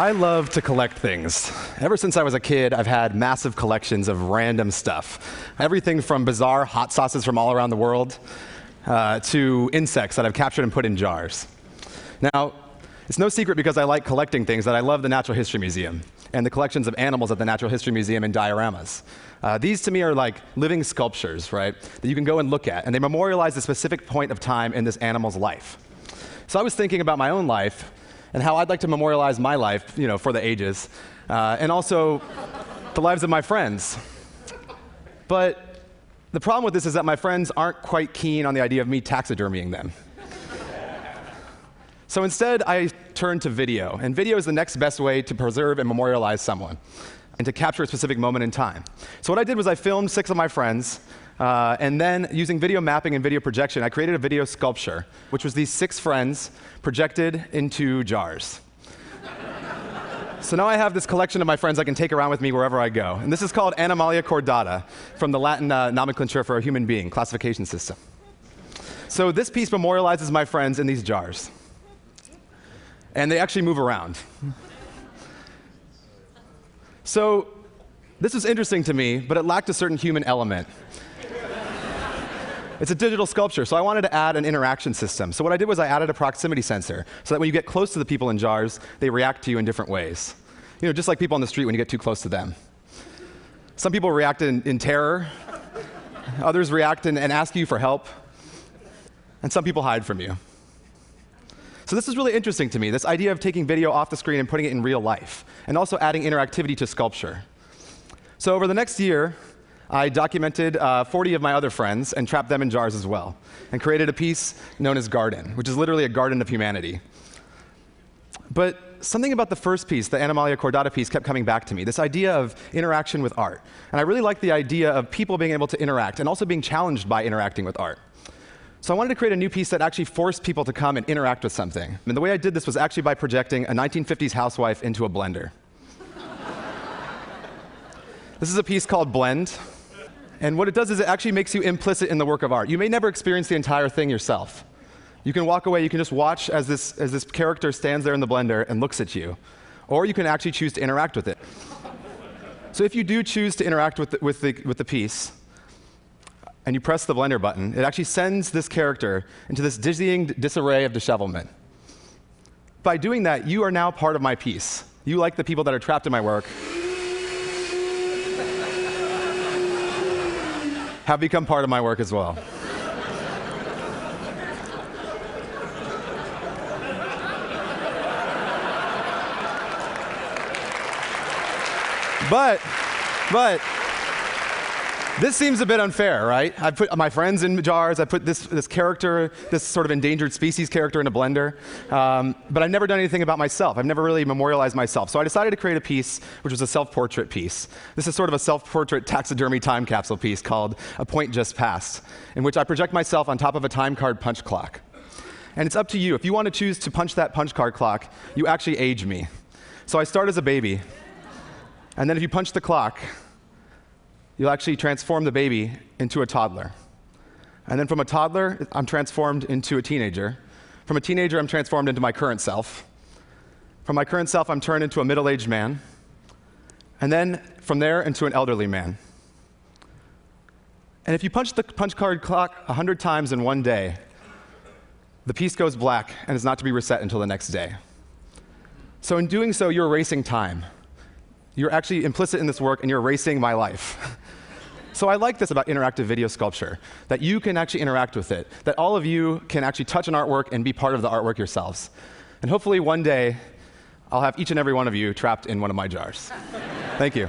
I love to collect things. Ever since I was a kid, I've had massive collections of random stuff. Everything from bizarre hot sauces from all around the world uh, to insects that I've captured and put in jars. Now, it's no secret because I like collecting things that I love the Natural History Museum and the collections of animals at the Natural History Museum and dioramas. Uh, these to me are like living sculptures, right, that you can go and look at, and they memorialize a specific point of time in this animal's life. So I was thinking about my own life and how I'd like to memorialize my life, you know, for the ages, uh, and also the lives of my friends. But the problem with this is that my friends aren't quite keen on the idea of me taxidermying them. so instead, I turned to video, and video is the next best way to preserve and memorialize someone and to capture a specific moment in time. So what I did was I filmed six of my friends, uh, and then using video mapping and video projection, I created a video sculpture, which was these six friends projected into jars. so now I have this collection of my friends I can take around with me wherever I go. And this is called Animalia Chordata, from the Latin uh, nomenclature for a human being, classification system. So this piece memorializes my friends in these jars. And they actually move around. So this was interesting to me, but it lacked a certain human element. It's a digital sculpture, so I wanted to add an interaction system. So what I did was I added a proximity sensor, so that when you get close to the people in jars, they react to you in different ways. You know, just like people on the street when you get too close to them. Some people react in, in terror, others react and, and ask you for help, and some people hide from you. So this is really interesting to me, this idea of taking video off the screen and putting it in real life, and also adding interactivity to sculpture. So over the next year, I documented uh, 40 of my other friends and trapped them in jars as well, and created a piece known as Garden, which is literally a garden of humanity. But something about the first piece, the Animalia Chordata piece, kept coming back to me this idea of interaction with art. And I really like the idea of people being able to interact and also being challenged by interacting with art. So I wanted to create a new piece that actually forced people to come and interact with something. And the way I did this was actually by projecting a 1950s housewife into a blender. this is a piece called Blend. And what it does is it actually makes you implicit in the work of art. You may never experience the entire thing yourself. You can walk away, you can just watch as this, as this character stands there in the blender and looks at you. Or you can actually choose to interact with it. so if you do choose to interact with the, with the, with the piece, and you press the blender button, it actually sends this character into this dizzying disarray of dishevelment. By doing that, you are now part of my piece. You, like the people that are trapped in my work, have become part of my work as well. but, but, this seems a bit unfair, right? I put my friends in jars. I put this, this character, this sort of endangered species character in a blender. Um, but I've never done anything about myself. I've never really memorialized myself. So I decided to create a piece which was a self-portrait piece. This is sort of a self-portrait taxidermy time capsule piece called A Point Just Passed, in which I project myself on top of a time card punch clock. And it's up to you. If you want to choose to punch that punch card clock, you actually age me. So I start as a baby. And then if you punch the clock, you'll actually transform the baby into a toddler. And then from a toddler, I'm transformed into a teenager. From a teenager, I'm transformed into my current self. From my current self, I'm turned into a middle aged man. And then from there, into an elderly man. And if you punch the punch card clock 100 times in one day, the piece goes black and is not to be reset until the next day. So, in doing so, you're erasing time. You're actually implicit in this work and you're erasing my life. So I like this about interactive video sculpture, that you can actually interact with it, that all of you can actually touch an artwork and be part of the artwork yourselves. And hopefully one day, I'll have each and every one of you trapped in one of my jars. Thank you.